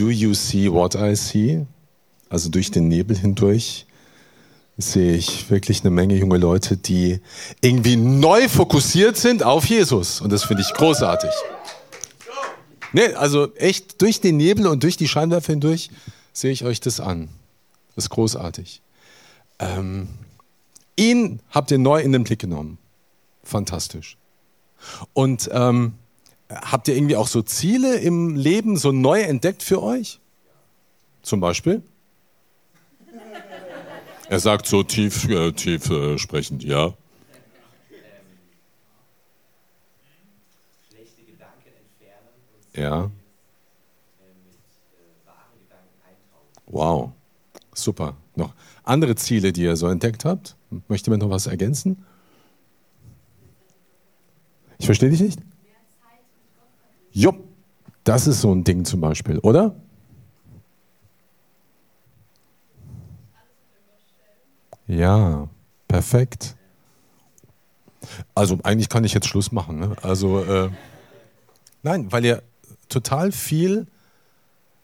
Do you see what I see? Also durch den Nebel hindurch sehe ich wirklich eine Menge junge Leute, die irgendwie neu fokussiert sind auf Jesus. Und das finde ich großartig. Nee, also echt durch den Nebel und durch die Scheinwerfer hindurch sehe ich euch das an. Das ist großartig. Ähm, ihn habt ihr neu in den Blick genommen. Fantastisch. Und ähm, habt ihr irgendwie auch so Ziele im Leben so neu entdeckt für euch? Zum Beispiel? Er sagt so tief, äh, tief äh, sprechend, ja. Ja. Wow, super. Noch andere Ziele, die ihr so entdeckt habt? Möchte man noch was ergänzen? Ich verstehe dich nicht. Jupp, das ist so ein Ding zum Beispiel, oder? Ja, perfekt. Also eigentlich kann ich jetzt Schluss machen. Ne? Also äh, nein, weil ihr total viel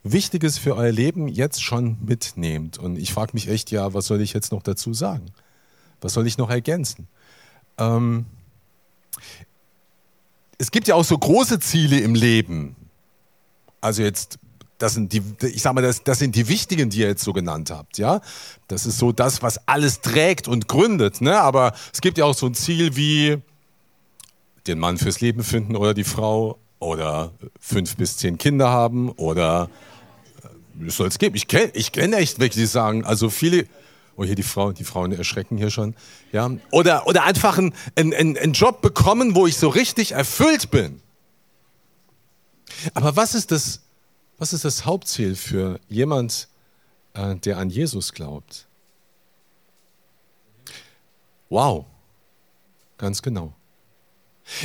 Wichtiges für euer Leben jetzt schon mitnehmt. Und ich frage mich echt, ja, was soll ich jetzt noch dazu sagen? Was soll ich noch ergänzen? Ähm, es gibt ja auch so große Ziele im Leben. Also jetzt, das sind die, ich sag mal, das, das sind die wichtigen, die ihr jetzt so genannt habt, ja. Das ist so das, was alles trägt und gründet, ne? Aber es gibt ja auch so ein Ziel wie den Mann fürs Leben finden oder die Frau oder fünf bis zehn Kinder haben oder äh, es soll es geben. Ich kenne ich kenn echt wirklich sagen, also viele, Oh, hier die Frau, die Frauen erschrecken hier schon. Ja? Oder, oder einfach einen, einen, einen Job bekommen, wo ich so richtig erfüllt bin. Aber was ist das, was ist das Hauptziel für jemand, äh, der an Jesus glaubt? Wow, ganz genau.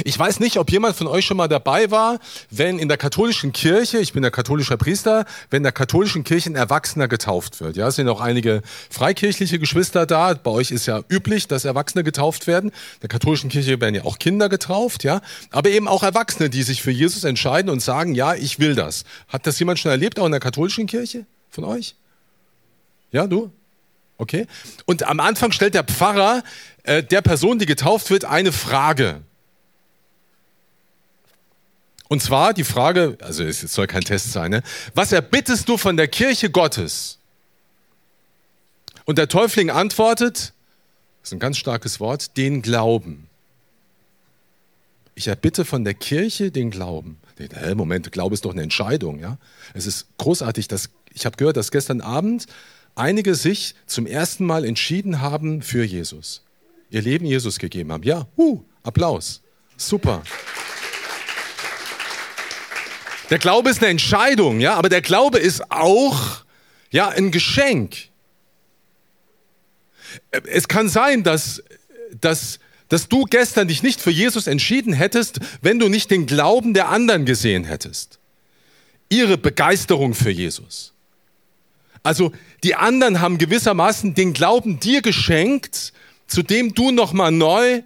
Ich weiß nicht, ob jemand von euch schon mal dabei war, wenn in der katholischen Kirche, ich bin der katholischer Priester, wenn in der katholischen Kirche ein Erwachsener getauft wird. Ja, es sind auch einige freikirchliche Geschwister da. Bei euch ist ja üblich, dass Erwachsene getauft werden. In der katholischen Kirche werden ja auch Kinder getauft, ja. Aber eben auch Erwachsene, die sich für Jesus entscheiden und sagen, ja, ich will das. Hat das jemand schon erlebt, auch in der katholischen Kirche von euch? Ja, du? Okay. Und am Anfang stellt der Pfarrer äh, der Person, die getauft wird, eine Frage. Und zwar die Frage, also es soll kein Test sein, ne? was erbittest du von der Kirche Gottes? Und der Täufling antwortet, das ist ein ganz starkes Wort, den Glauben. Ich erbitte von der Kirche den Glauben. Moment, Glaube ist doch eine Entscheidung, ja? Es ist großartig, dass ich habe gehört, dass gestern Abend einige sich zum ersten Mal entschieden haben für Jesus. Ihr Leben Jesus gegeben haben. Ja, uh, Applaus. Super. Der Glaube ist eine Entscheidung, ja, aber der Glaube ist auch ja ein Geschenk. Es kann sein, dass, dass, dass du gestern dich nicht für Jesus entschieden hättest, wenn du nicht den Glauben der anderen gesehen hättest. Ihre Begeisterung für Jesus. Also die anderen haben gewissermaßen den Glauben dir geschenkt, zu dem du nochmal neu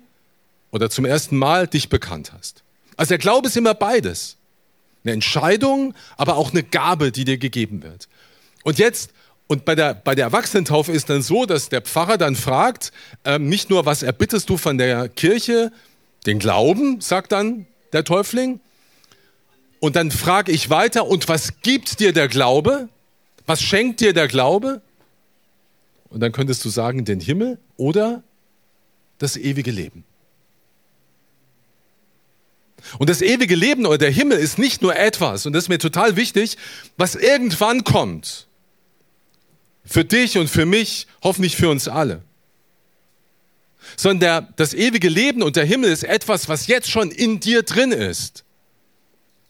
oder zum ersten Mal dich bekannt hast. Also der Glaube ist immer beides. Eine Entscheidung, aber auch eine Gabe, die dir gegeben wird. Und jetzt, und bei der, bei der Erwachsenentaufe ist dann so, dass der Pfarrer dann fragt, ähm, nicht nur, was erbittest du von der Kirche, den Glauben, sagt dann der Täufling. Und dann frage ich weiter, und was gibt dir der Glaube? Was schenkt dir der Glaube? Und dann könntest du sagen, den Himmel oder das ewige Leben. Und das ewige Leben oder der Himmel ist nicht nur etwas, und das ist mir total wichtig, was irgendwann kommt. Für dich und für mich, hoffentlich für uns alle. Sondern der, das ewige Leben und der Himmel ist etwas, was jetzt schon in dir drin ist.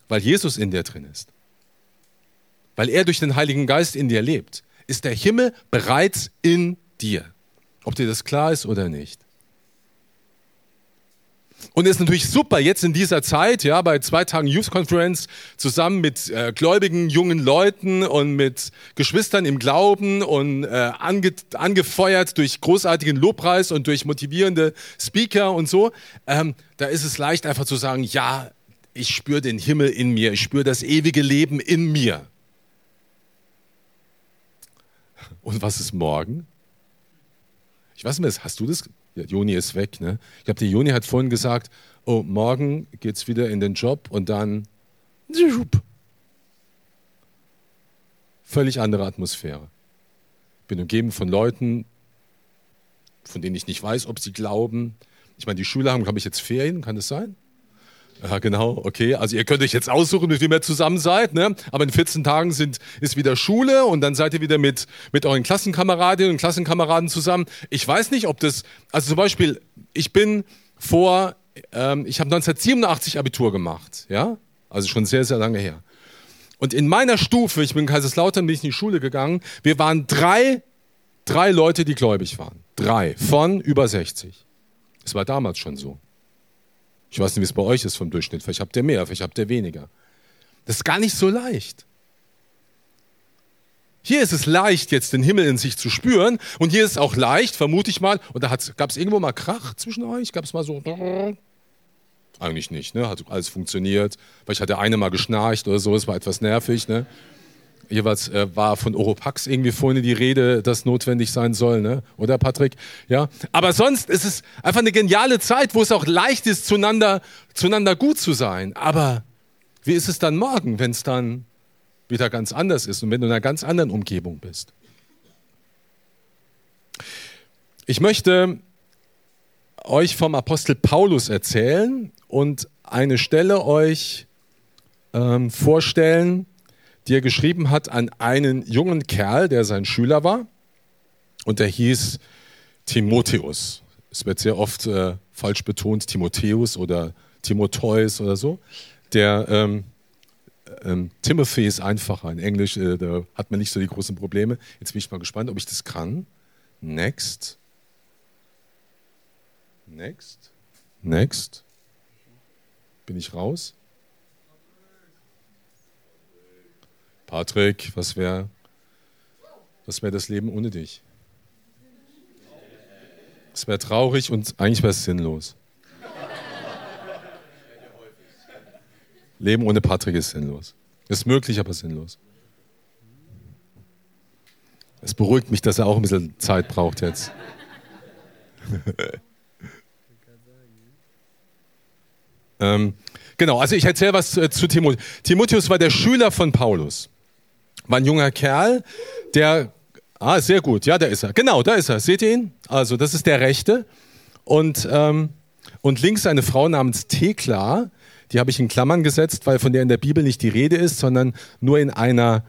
Weil Jesus in dir drin ist. Weil er durch den Heiligen Geist in dir lebt. Ist der Himmel bereits in dir. Ob dir das klar ist oder nicht. Und es ist natürlich super, jetzt in dieser Zeit, ja, bei zwei Tagen Youth Conference, zusammen mit äh, gläubigen jungen Leuten und mit Geschwistern im Glauben und äh, ange angefeuert durch großartigen Lobpreis und durch motivierende Speaker und so, ähm, da ist es leicht einfach zu sagen, ja, ich spüre den Himmel in mir, ich spüre das ewige Leben in mir. Und was ist morgen? Ich weiß nicht, hast du das? Ja, Juni ist weg, ne? Ich glaube, die Juni hat vorhin gesagt, oh, morgen geht es wieder in den Job und dann völlig andere Atmosphäre. Ich bin umgeben von Leuten, von denen ich nicht weiß, ob sie glauben. Ich meine, die Schüler haben, glaube ich, jetzt Ferien, kann das sein? Ja, genau, okay. Also ihr könnt euch jetzt aussuchen, mit wem ihr zusammen seid, ne? Aber in 14 Tagen sind, ist wieder Schule und dann seid ihr wieder mit, mit euren Klassenkameradinnen und Klassenkameraden zusammen. Ich weiß nicht, ob das, also zum Beispiel, ich bin vor, ähm, ich habe 1987 Abitur gemacht, ja? Also schon sehr, sehr lange her. Und in meiner Stufe, ich bin in Kaiserslautern, bin ich in die Schule gegangen, wir waren drei, drei Leute, die gläubig waren. Drei von über 60. Es war damals schon so. Ich weiß nicht, wie es bei euch ist vom Durchschnitt. Vielleicht habt ihr mehr, vielleicht habt ihr weniger. Das ist gar nicht so leicht. Hier ist es leicht, jetzt den Himmel in sich zu spüren. Und hier ist es auch leicht, vermute ich mal. Und da gab es irgendwo mal Krach zwischen euch? Gab es mal so. Eigentlich nicht, ne? Hat alles funktioniert. Vielleicht hat der eine mal geschnarcht oder so, es war etwas nervig, ne? Jeweils äh, war von Oropax irgendwie vorhin die Rede, dass notwendig sein soll, ne? oder Patrick? Ja. Aber sonst ist es einfach eine geniale Zeit, wo es auch leicht ist, zueinander, zueinander gut zu sein. Aber wie ist es dann morgen, wenn es dann wieder ganz anders ist und wenn du in einer ganz anderen Umgebung bist? Ich möchte euch vom Apostel Paulus erzählen und eine Stelle euch ähm, vorstellen, die er geschrieben hat an einen jungen Kerl, der sein Schüler war. Und der hieß Timotheus. Es wird sehr oft äh, falsch betont, Timotheus oder Timotheus oder so. Der ähm, ähm, Timothy ist einfacher. In Englisch äh, da hat man nicht so die großen Probleme. Jetzt bin ich mal gespannt, ob ich das kann. Next. Next. Next. Bin ich raus? Patrick, was wäre was wär das Leben ohne dich? Es wäre traurig und eigentlich wäre es sinnlos. Leben ohne Patrick ist sinnlos. Ist möglich, aber sinnlos. Es beruhigt mich, dass er auch ein bisschen Zeit braucht jetzt. ähm, genau, also ich erzähle was zu, zu Timotheus. Timotheus war der Schüler von Paulus war ein junger Kerl, der, ah, sehr gut, ja, da ist er. Genau, da ist er. Seht ihr ihn? Also, das ist der Rechte. Und, ähm, und links eine Frau namens Thekla, die habe ich in Klammern gesetzt, weil von der in der Bibel nicht die Rede ist, sondern nur in einer,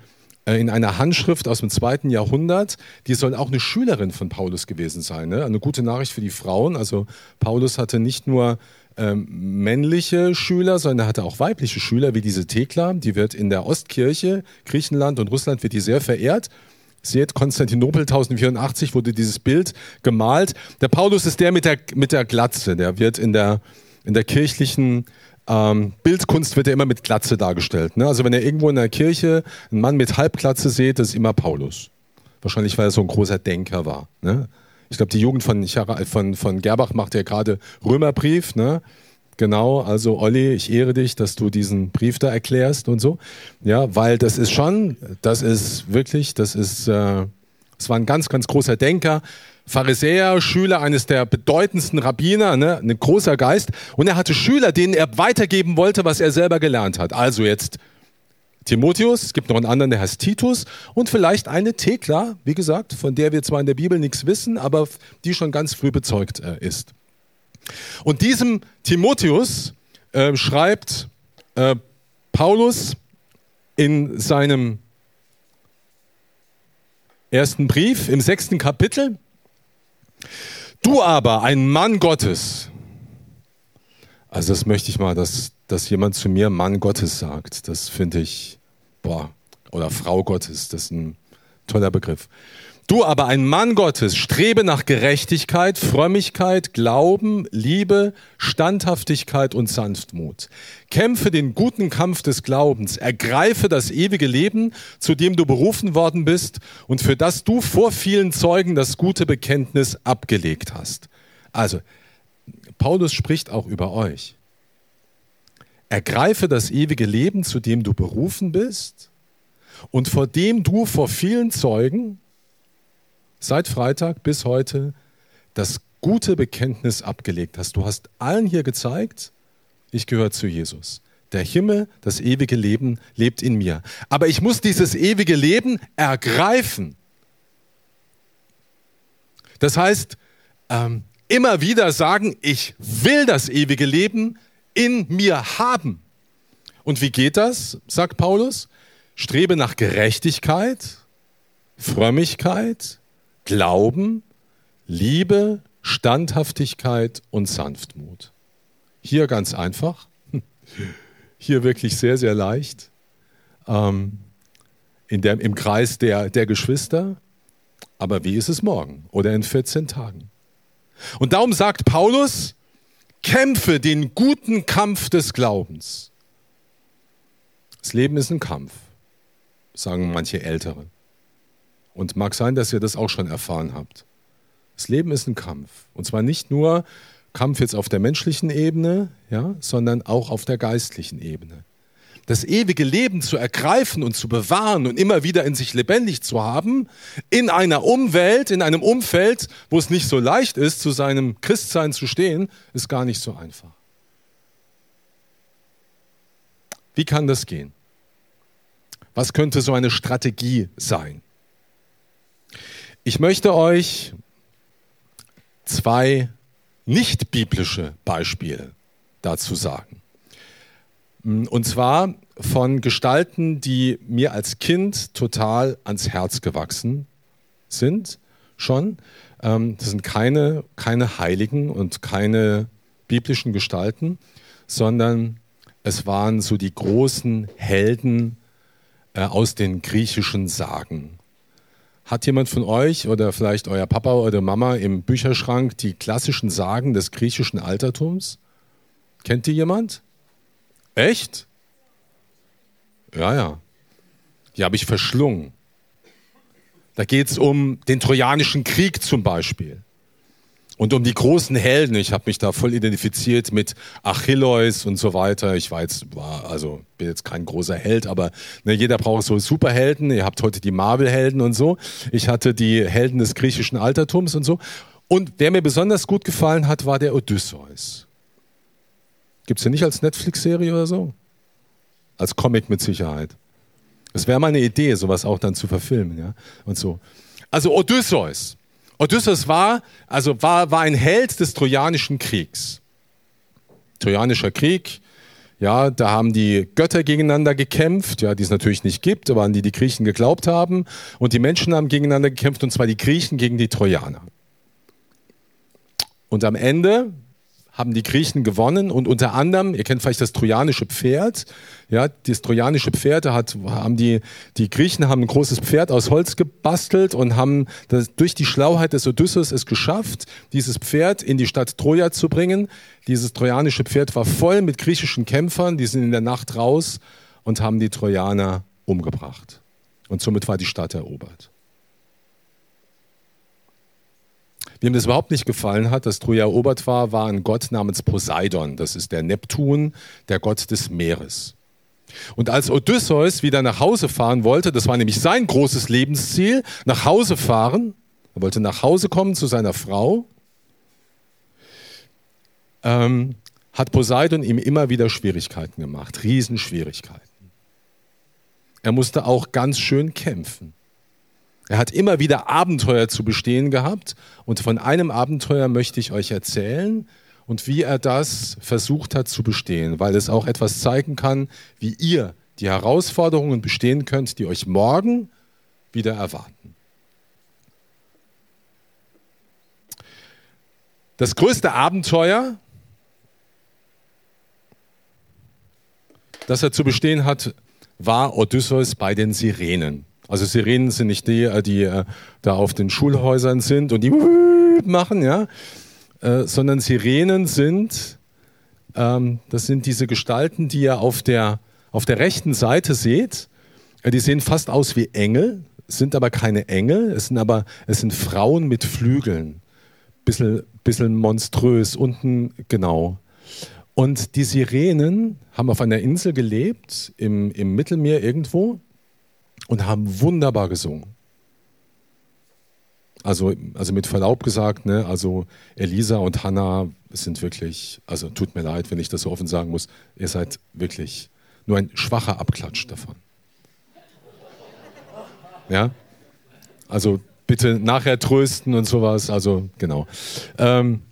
äh, in einer Handschrift aus dem zweiten Jahrhundert. Die soll auch eine Schülerin von Paulus gewesen sein. Ne? Eine gute Nachricht für die Frauen. Also Paulus hatte nicht nur ähm, männliche Schüler, sondern er hatte auch weibliche Schüler, wie diese Thekla. Die wird in der Ostkirche, Griechenland und Russland wird die sehr verehrt. Seht, Konstantinopel 1084 wurde dieses Bild gemalt. Der Paulus ist der mit der, mit der Glatze. Der wird in der, in der kirchlichen ähm, Bildkunst wird er immer mit Glatze dargestellt. Ne? Also wenn ihr irgendwo in der Kirche einen Mann mit Halbglatze seht, das ist immer Paulus. Wahrscheinlich, weil er so ein großer Denker war. Ne? Ich glaube, die Jugend von, von, von Gerbach macht ja gerade Römerbrief, ne? Genau, also Olli, ich ehre dich, dass du diesen Brief da erklärst und so. Ja, weil das ist schon, das ist wirklich, das ist, äh, das war ein ganz, ganz großer Denker, Pharisäer, Schüler eines der bedeutendsten Rabbiner, ne, ein großer Geist. Und er hatte Schüler, denen er weitergeben wollte, was er selber gelernt hat. Also jetzt Timotheus, es gibt noch einen anderen, der heißt Titus und vielleicht eine Thekla, wie gesagt, von der wir zwar in der Bibel nichts wissen, aber die schon ganz früh bezeugt äh, ist. Und diesem Timotheus äh, schreibt äh, Paulus in seinem ersten Brief im sechsten Kapitel, du aber, ein Mann Gottes, also das möchte ich mal, dass, dass jemand zu mir Mann Gottes sagt. Das finde ich, boah, oder Frau Gottes, das ist ein toller Begriff. Du aber, ein Mann Gottes, strebe nach Gerechtigkeit, Frömmigkeit, Glauben, Liebe, Standhaftigkeit und Sanftmut. Kämpfe den guten Kampf des Glaubens, ergreife das ewige Leben, zu dem du berufen worden bist und für das du vor vielen Zeugen das gute Bekenntnis abgelegt hast. Also, Paulus spricht auch über euch. Ergreife das ewige Leben, zu dem du berufen bist und vor dem du vor vielen Zeugen seit Freitag bis heute das gute Bekenntnis abgelegt hast. Du hast allen hier gezeigt, ich gehöre zu Jesus. Der Himmel, das ewige Leben lebt in mir. Aber ich muss dieses ewige Leben ergreifen. Das heißt, ähm, immer wieder sagen, ich will das ewige Leben in mir haben. Und wie geht das, sagt Paulus? Strebe nach Gerechtigkeit, Frömmigkeit, Glauben, Liebe, Standhaftigkeit und Sanftmut. Hier ganz einfach, hier wirklich sehr, sehr leicht, ähm, in der, im Kreis der, der Geschwister. Aber wie ist es morgen oder in 14 Tagen? Und darum sagt Paulus, kämpfe den guten Kampf des Glaubens. Das Leben ist ein Kampf, sagen manche Ältere. Und mag sein, dass ihr das auch schon erfahren habt. Das Leben ist ein Kampf. Und zwar nicht nur Kampf jetzt auf der menschlichen Ebene, ja, sondern auch auf der geistlichen Ebene das ewige Leben zu ergreifen und zu bewahren und immer wieder in sich lebendig zu haben, in einer Umwelt, in einem Umfeld, wo es nicht so leicht ist, zu seinem Christsein zu stehen, ist gar nicht so einfach. Wie kann das gehen? Was könnte so eine Strategie sein? Ich möchte euch zwei nicht biblische Beispiele dazu sagen. Mm, und zwar von Gestalten, die mir als Kind total ans Herz gewachsen sind, schon. Ähm, das sind keine, keine Heiligen und keine biblischen Gestalten, sondern es waren so die großen Helden äh, aus den griechischen Sagen. Hat jemand von euch oder vielleicht euer Papa oder Mama im Bücherschrank die klassischen Sagen des griechischen Altertums? Kennt die jemand? Echt? Ja, ja. Die habe ich verschlungen. Da geht es um den Trojanischen Krieg zum Beispiel. Und um die großen Helden. Ich habe mich da voll identifiziert mit Achilleus und so weiter. Ich war jetzt, war, also bin jetzt kein großer Held, aber ne, jeder braucht so Superhelden. Ihr habt heute die Marvel-Helden und so. Ich hatte die Helden des griechischen Altertums und so. Und wer mir besonders gut gefallen hat, war der Odysseus. Gibt es ja nicht als Netflix-Serie oder so? Als Comic mit Sicherheit. Das wäre mal eine Idee, sowas auch dann zu verfilmen, ja. Und so. Also Odysseus. Odysseus war, also war, war ein Held des Trojanischen Kriegs. Trojanischer Krieg, ja, da haben die Götter gegeneinander gekämpft, ja, die es natürlich nicht gibt, aber an die die Griechen geglaubt haben. Und die Menschen haben gegeneinander gekämpft, und zwar die Griechen gegen die Trojaner. Und am Ende haben die Griechen gewonnen und unter anderem, ihr kennt vielleicht das trojanische Pferd, ja, das trojanische Pferd, da hat, haben die, die Griechen haben ein großes Pferd aus Holz gebastelt und haben das, durch die Schlauheit des Odysseus es geschafft, dieses Pferd in die Stadt Troja zu bringen. Dieses trojanische Pferd war voll mit griechischen Kämpfern, die sind in der Nacht raus und haben die Trojaner umgebracht. Und somit war die Stadt erobert. Wem das überhaupt nicht gefallen hat, dass Troja erobert war, war ein Gott namens Poseidon. Das ist der Neptun, der Gott des Meeres. Und als Odysseus wieder nach Hause fahren wollte, das war nämlich sein großes Lebensziel, nach Hause fahren, er wollte nach Hause kommen zu seiner Frau, ähm, hat Poseidon ihm immer wieder Schwierigkeiten gemacht, Riesenschwierigkeiten. Er musste auch ganz schön kämpfen. Er hat immer wieder Abenteuer zu bestehen gehabt und von einem Abenteuer möchte ich euch erzählen und wie er das versucht hat zu bestehen, weil es auch etwas zeigen kann, wie ihr die Herausforderungen bestehen könnt, die euch morgen wieder erwarten. Das größte Abenteuer, das er zu bestehen hat, war Odysseus bei den Sirenen. Also Sirenen sind nicht die, äh, die äh, da auf den Schulhäusern sind und die machen, ja, äh, sondern Sirenen sind, ähm, das sind diese Gestalten, die ihr auf der, auf der rechten Seite seht. Die sehen fast aus wie Engel, sind aber keine Engel, es sind aber es sind Frauen mit Flügeln. Bisschen, bisschen monströs, unten genau. Und die Sirenen haben auf einer Insel gelebt, im, im Mittelmeer irgendwo und haben wunderbar gesungen. Also, also mit Verlaub gesagt, ne, also Elisa und Hannah sind wirklich, also tut mir leid, wenn ich das so offen sagen muss, ihr seid wirklich nur ein schwacher Abklatsch davon. Ja? Also bitte nachher trösten und sowas, also genau. Ähm,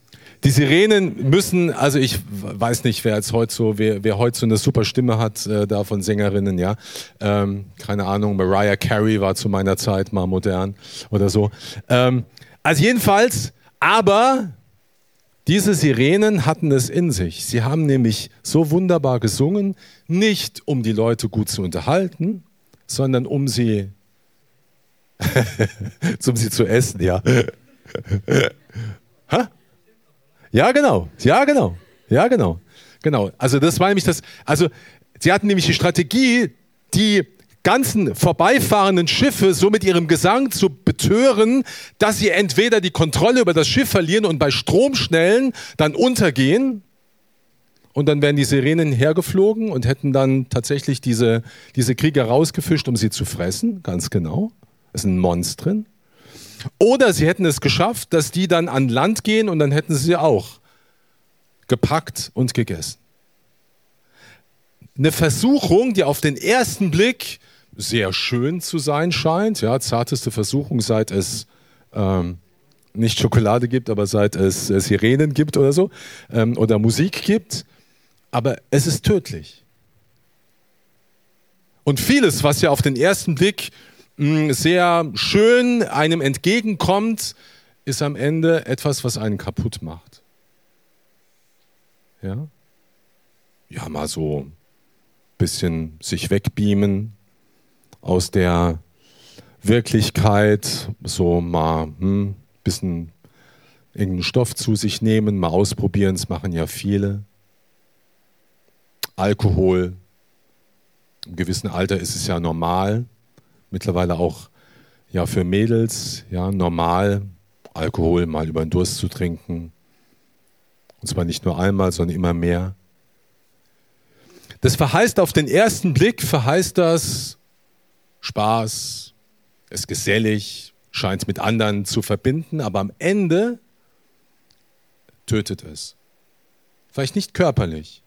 die Sirenen müssen, also ich weiß nicht, wer jetzt heute so, wer, wer heute so eine super Stimme hat, äh, da von Sängerinnen, ja. Ähm, keine Ahnung, Mariah Carey war zu meiner Zeit mal modern oder so. Ähm, also jedenfalls, aber diese Sirenen hatten es in sich. Sie haben nämlich so wunderbar gesungen, nicht um die Leute gut zu unterhalten, sondern um sie, um sie zu essen, ja. ha? Ja, genau. Ja, genau. Ja, genau. Genau. Also das war nämlich das, also sie hatten nämlich die Strategie, die ganzen vorbeifahrenden Schiffe so mit ihrem Gesang zu betören, dass sie entweder die Kontrolle über das Schiff verlieren und bei Stromschnellen dann untergehen. Und dann wären die Sirenen hergeflogen und hätten dann tatsächlich diese, diese Krieger rausgefischt, um sie zu fressen. Ganz genau. Das sind Monstren. Oder sie hätten es geschafft, dass die dann an Land gehen und dann hätten sie auch gepackt und gegessen. Eine Versuchung, die auf den ersten Blick sehr schön zu sein scheint. Ja, zarteste Versuchung, seit es ähm, nicht Schokolade gibt, aber seit es äh, Sirenen gibt oder so ähm, oder Musik gibt. Aber es ist tödlich. Und vieles, was ja auf den ersten Blick sehr schön einem entgegenkommt, ist am Ende etwas, was einen kaputt macht. Ja? Ja, mal so ein bisschen sich wegbeamen aus der Wirklichkeit, so mal ein hm, bisschen irgendeinen Stoff zu sich nehmen, mal ausprobieren, das machen ja viele. Alkohol, im gewissen Alter ist es ja normal mittlerweile auch ja, für Mädels ja, normal, Alkohol mal über den Durst zu trinken. Und zwar nicht nur einmal, sondern immer mehr. Das verheißt auf den ersten Blick, verheißt das Spaß, ist gesellig, scheint mit anderen zu verbinden, aber am Ende tötet es. Vielleicht nicht körperlich,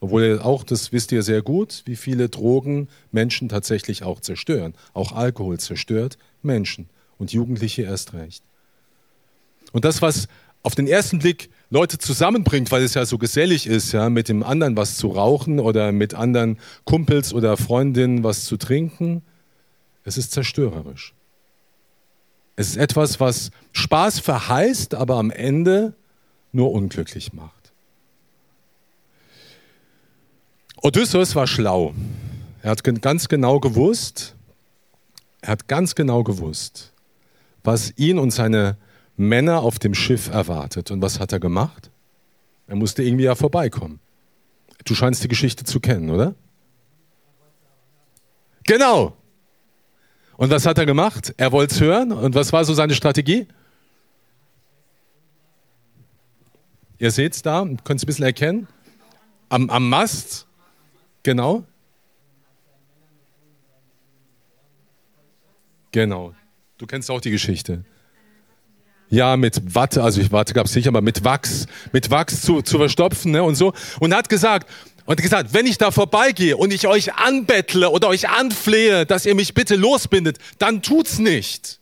obwohl ihr auch, das wisst ihr sehr gut, wie viele Drogen Menschen tatsächlich auch zerstören. Auch Alkohol zerstört Menschen und Jugendliche erst recht. Und das, was auf den ersten Blick Leute zusammenbringt, weil es ja so gesellig ist, ja, mit dem anderen was zu rauchen oder mit anderen Kumpels oder Freundinnen was zu trinken, es ist zerstörerisch. Es ist etwas, was Spaß verheißt, aber am Ende nur unglücklich macht. Odysseus war schlau. Er hat ganz genau gewusst, er hat ganz genau gewusst, was ihn und seine Männer auf dem Schiff erwartet. Und was hat er gemacht? Er musste irgendwie ja vorbeikommen. Du scheinst die Geschichte zu kennen, oder? Genau. Und was hat er gemacht? Er wollte es hören. Und was war so seine Strategie? Ihr seht es da, könnt es ein bisschen erkennen. Am, am Mast Genau. Genau. Du kennst auch die Geschichte. Ja, mit Watte, also ich Watte gab es nicht, aber mit Wachs, mit Wachs zu, zu verstopfen ne, und so. Und hat gesagt, und gesagt, wenn ich da vorbeigehe und ich euch anbettle oder euch anflehe, dass ihr mich bitte losbindet, dann tut's nicht.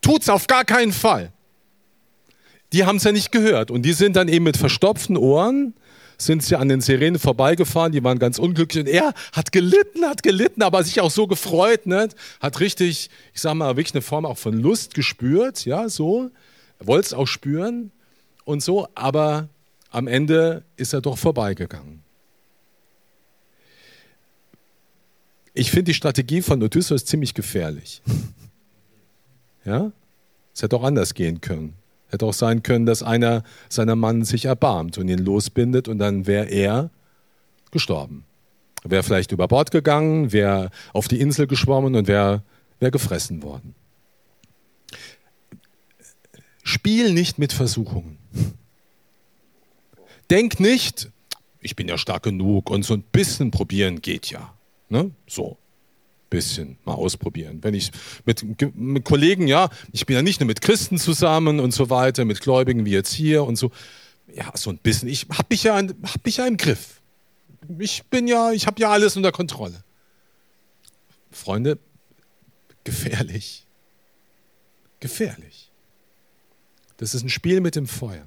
Tut's auf gar keinen Fall. Die haben es ja nicht gehört und die sind dann eben mit verstopften Ohren sind sie an den Sirenen vorbeigefahren, die waren ganz unglücklich und er hat gelitten, hat gelitten, aber sich auch so gefreut, ne? hat richtig, ich sag mal, wirklich eine Form auch von Lust gespürt, ja, so, er wollte es auch spüren und so, aber am Ende ist er doch vorbeigegangen. Ich finde die Strategie von Odysseus ziemlich gefährlich. Ja? Es hätte auch anders gehen können. Hätte auch sein können, dass einer seiner Mann sich erbarmt und ihn losbindet und dann wäre er gestorben. Wäre vielleicht über Bord gegangen, wäre auf die Insel geschwommen und wäre wär gefressen worden. Spiel nicht mit Versuchungen. Denk nicht, ich bin ja stark genug und so ein bisschen probieren geht ja. Ne? So bisschen mal ausprobieren. Wenn ich mit, mit Kollegen, ja, ich bin ja nicht nur mit Christen zusammen und so weiter, mit Gläubigen wie jetzt hier und so. Ja, so ein bisschen. Ich habe mich, ja, hab mich ja im Griff. Ich bin ja, ich habe ja alles unter Kontrolle. Freunde, gefährlich. Gefährlich. Das ist ein Spiel mit dem Feuer.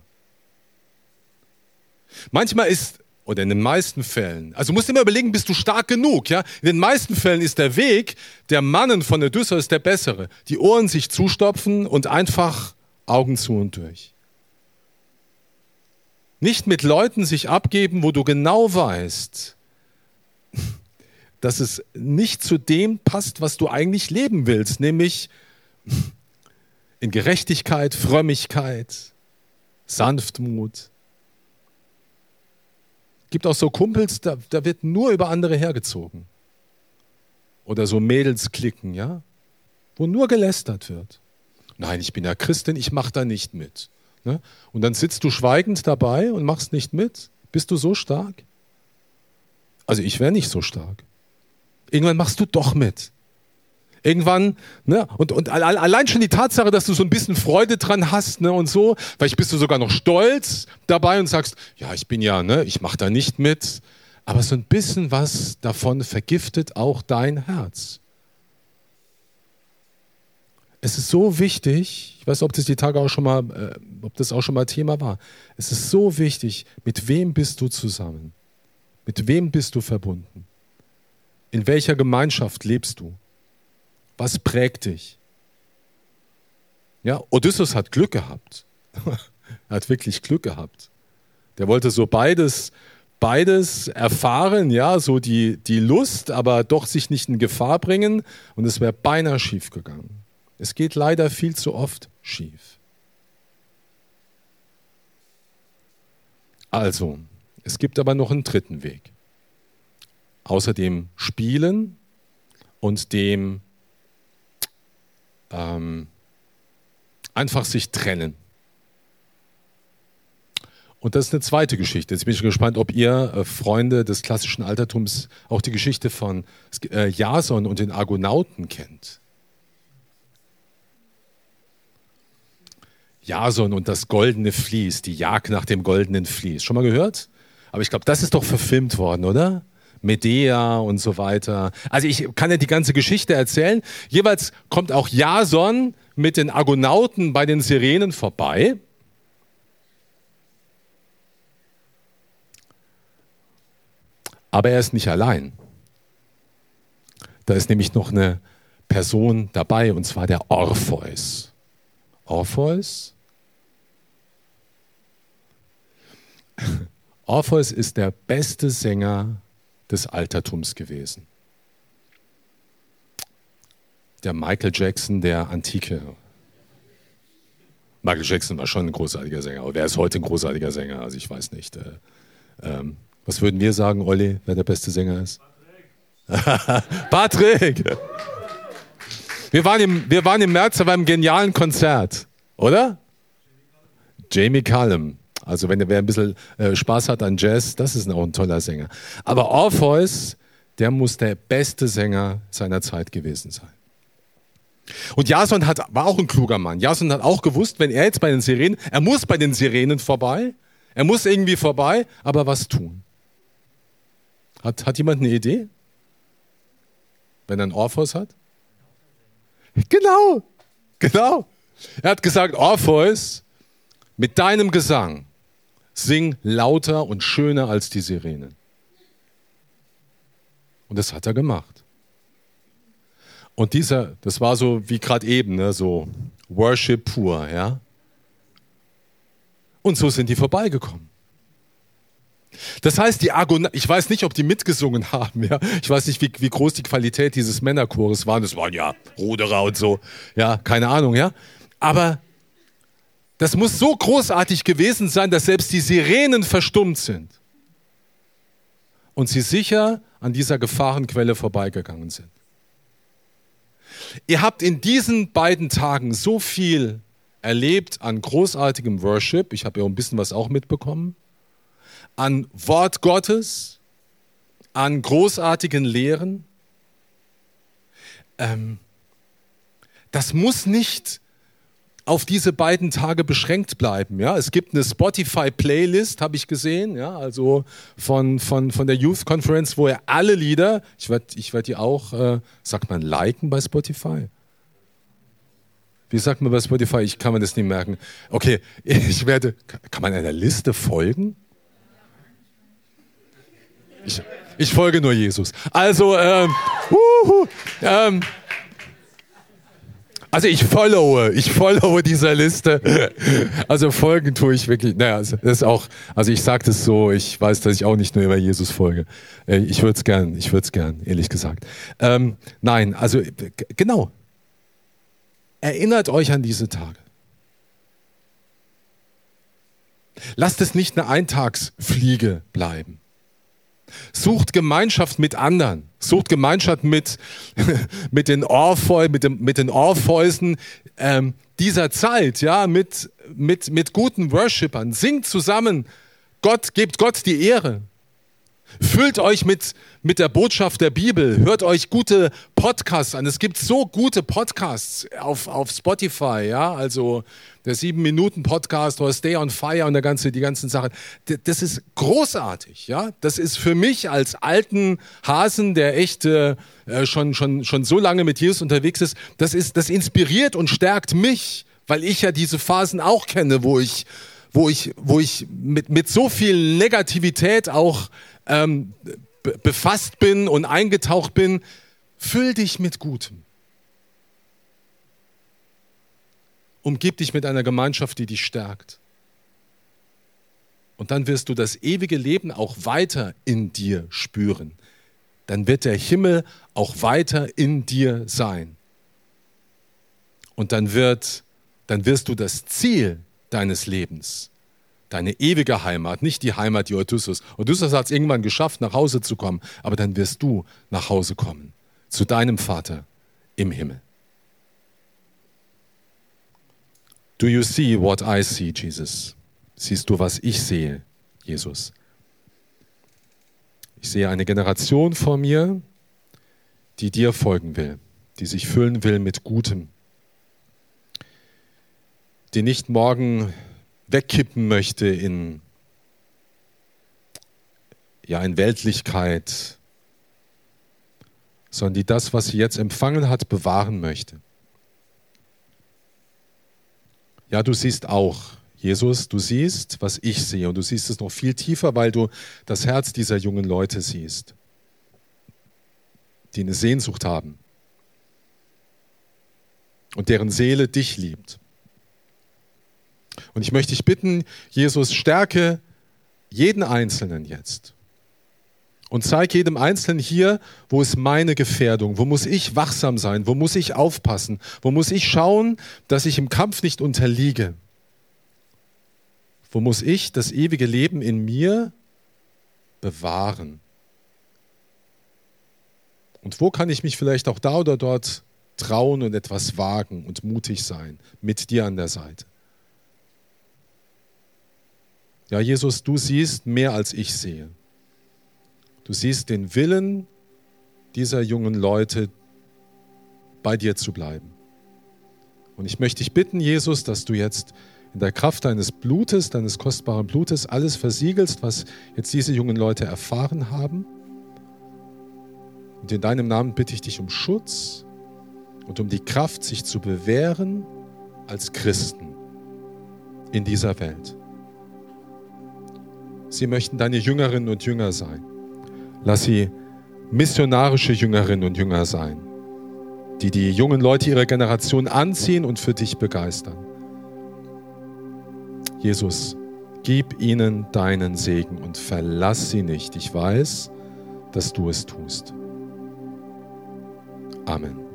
Manchmal ist oder in den meisten Fällen, also musst du immer überlegen, bist du stark genug, ja? In den meisten Fällen ist der Weg der Mannen von Odysseus der bessere. Die Ohren sich zustopfen und einfach Augen zu und durch. Nicht mit Leuten sich abgeben, wo du genau weißt, dass es nicht zu dem passt, was du eigentlich leben willst, nämlich in Gerechtigkeit, Frömmigkeit, Sanftmut, gibt auch so Kumpels, da, da wird nur über andere hergezogen. Oder so Mädelsklicken, ja, wo nur gelästert wird. Nein, ich bin ja Christin, ich mache da nicht mit. Ne? Und dann sitzt du schweigend dabei und machst nicht mit. Bist du so stark? Also ich wäre nicht so stark. Irgendwann machst du doch mit. Irgendwann, ne, und, und allein schon die Tatsache, dass du so ein bisschen Freude dran hast, ne, und so, vielleicht bist du sogar noch stolz dabei und sagst, ja, ich bin ja, ne, ich mache da nicht mit, aber so ein bisschen was davon vergiftet auch dein Herz. Es ist so wichtig, ich weiß, ob das die Tage auch schon mal, äh, ob das auch schon mal Thema war. Es ist so wichtig, mit wem bist du zusammen? Mit wem bist du verbunden? In welcher Gemeinschaft lebst du? Was prägt dich? Ja, Odysseus hat Glück gehabt. er hat wirklich Glück gehabt. Der wollte so beides, beides erfahren, ja, so die, die Lust, aber doch sich nicht in Gefahr bringen und es wäre beinahe schief gegangen. Es geht leider viel zu oft schief. Also, es gibt aber noch einen dritten Weg. Außer dem Spielen und dem ähm, einfach sich trennen. Und das ist eine zweite Geschichte. Jetzt bin ich gespannt, ob ihr äh, Freunde des klassischen Altertums auch die Geschichte von äh, Jason und den Argonauten kennt. Jason und das goldene Vlies, die Jagd nach dem goldenen Vlies. Schon mal gehört? Aber ich glaube, das ist doch verfilmt worden, oder? Medea und so weiter. Also ich kann ja die ganze Geschichte erzählen. Jeweils kommt auch Jason mit den Argonauten bei den Sirenen vorbei. Aber er ist nicht allein. Da ist nämlich noch eine Person dabei, und zwar der Orpheus. Orpheus? Orpheus ist der beste Sänger des Altertums gewesen. Der Michael Jackson der Antike. Michael Jackson war schon ein großartiger Sänger, aber wer ist heute ein großartiger Sänger? Also ich weiß nicht. Äh, ähm, was würden wir sagen, Olli, wer der beste Sänger ist? Patrick! Patrick! Wir waren, im, wir waren im März bei einem genialen Konzert, oder? Jamie Cullum. Also wenn wer ein bisschen äh, Spaß hat an Jazz, das ist auch ein toller Sänger. Aber Orpheus, der muss der beste Sänger seiner Zeit gewesen sein. Und Jason hat, war auch ein kluger Mann. Jason hat auch gewusst, wenn er jetzt bei den Sirenen, er muss bei den Sirenen vorbei, er muss irgendwie vorbei, aber was tun? Hat, hat jemand eine Idee? Wenn er einen Orpheus hat? Genau, genau. Er hat gesagt, Orpheus, mit deinem Gesang Sing lauter und schöner als die Sirenen. Und das hat er gemacht. Und dieser, das war so wie gerade eben, ne, so Worship pur, ja. Und so sind die vorbeigekommen. Das heißt, die Argon ich weiß nicht, ob die mitgesungen haben, ja. Ich weiß nicht, wie, wie groß die Qualität dieses Männerchores war. Das waren ja Ruderer und so, ja, keine Ahnung, ja. Aber das muss so großartig gewesen sein, dass selbst die Sirenen verstummt sind und sie sicher an dieser Gefahrenquelle vorbeigegangen sind. Ihr habt in diesen beiden Tagen so viel erlebt an großartigem Worship, ich habe ja ein bisschen was auch mitbekommen, an Wort Gottes, an großartigen Lehren. ähm, das muss nicht auf diese beiden Tage beschränkt bleiben. Ja? Es gibt eine Spotify-Playlist, habe ich gesehen, ja? also von, von, von der Youth Conference, wo er alle Lieder, ich werde ich werd die auch, äh, sagt man, liken bei Spotify? Wie sagt man bei Spotify? Ich kann mir das nicht merken. Okay, ich werde, kann man einer Liste folgen? Ich, ich folge nur Jesus. Also, ähm, uh, ähm, also ich followe, ich followe dieser Liste. Also folgen tue ich wirklich. Naja, das ist auch, also ich sage das so, ich weiß, dass ich auch nicht nur über Jesus folge. Äh, ich würde es gern, ich würde es gern, ehrlich gesagt. Ähm, nein, also genau. Erinnert euch an diese Tage. Lasst es nicht eine Eintagsfliege bleiben. Sucht Gemeinschaft mit anderen. Sucht Gemeinschaft mit, mit den Orpheu, mit, mit den Orpheusern ähm, dieser Zeit, ja, mit, mit, mit guten Worshippern. Singt zusammen. Gott, gebt Gott die Ehre. Füllt euch mit, mit der Botschaft der Bibel, hört euch gute Podcasts an. Es gibt so gute Podcasts auf, auf Spotify, ja, also der 7-Minuten-Podcast oder Stay on Fire und der ganze, die ganzen Sachen. Das ist großartig, ja. Das ist für mich als alten Hasen, der echt äh, schon, schon, schon so lange mit Jesus unterwegs ist, das ist, das inspiriert und stärkt mich, weil ich ja diese Phasen auch kenne, wo ich, wo ich, wo ich mit, mit so viel Negativität auch ähm, befasst bin und eingetaucht bin, füll dich mit Gutem. Umgib dich mit einer Gemeinschaft, die dich stärkt. Und dann wirst du das ewige Leben auch weiter in dir spüren. Dann wird der Himmel auch weiter in dir sein. Und dann, wird, dann wirst du das Ziel deines Lebens deine ewige Heimat, nicht die Heimat, die Odysseus. Odysseus hat es irgendwann geschafft, nach Hause zu kommen, aber dann wirst du nach Hause kommen, zu deinem Vater im Himmel. Do you see what I see, Jesus? Siehst du, was ich sehe, Jesus? Ich sehe eine Generation vor mir, die dir folgen will, die sich füllen will mit Gutem, die nicht morgen wegkippen möchte in, ja, in Weltlichkeit, sondern die das, was sie jetzt empfangen hat, bewahren möchte. Ja, du siehst auch, Jesus, du siehst, was ich sehe und du siehst es noch viel tiefer, weil du das Herz dieser jungen Leute siehst, die eine Sehnsucht haben und deren Seele dich liebt. Und ich möchte dich bitten, Jesus, stärke jeden Einzelnen jetzt. Und zeig jedem Einzelnen hier, wo ist meine Gefährdung, wo muss ich wachsam sein, wo muss ich aufpassen, wo muss ich schauen, dass ich im Kampf nicht unterliege. Wo muss ich das ewige Leben in mir bewahren? Und wo kann ich mich vielleicht auch da oder dort trauen und etwas wagen und mutig sein mit dir an der Seite? Ja, Jesus, du siehst mehr als ich sehe. Du siehst den Willen dieser jungen Leute, bei dir zu bleiben. Und ich möchte dich bitten, Jesus, dass du jetzt in der Kraft deines Blutes, deines kostbaren Blutes, alles versiegelst, was jetzt diese jungen Leute erfahren haben. Und in deinem Namen bitte ich dich um Schutz und um die Kraft, sich zu bewähren als Christen in dieser Welt. Sie möchten deine Jüngerinnen und Jünger sein. Lass sie missionarische Jüngerinnen und Jünger sein, die die jungen Leute ihrer Generation anziehen und für dich begeistern. Jesus, gib ihnen deinen Segen und verlass sie nicht. Ich weiß, dass du es tust. Amen.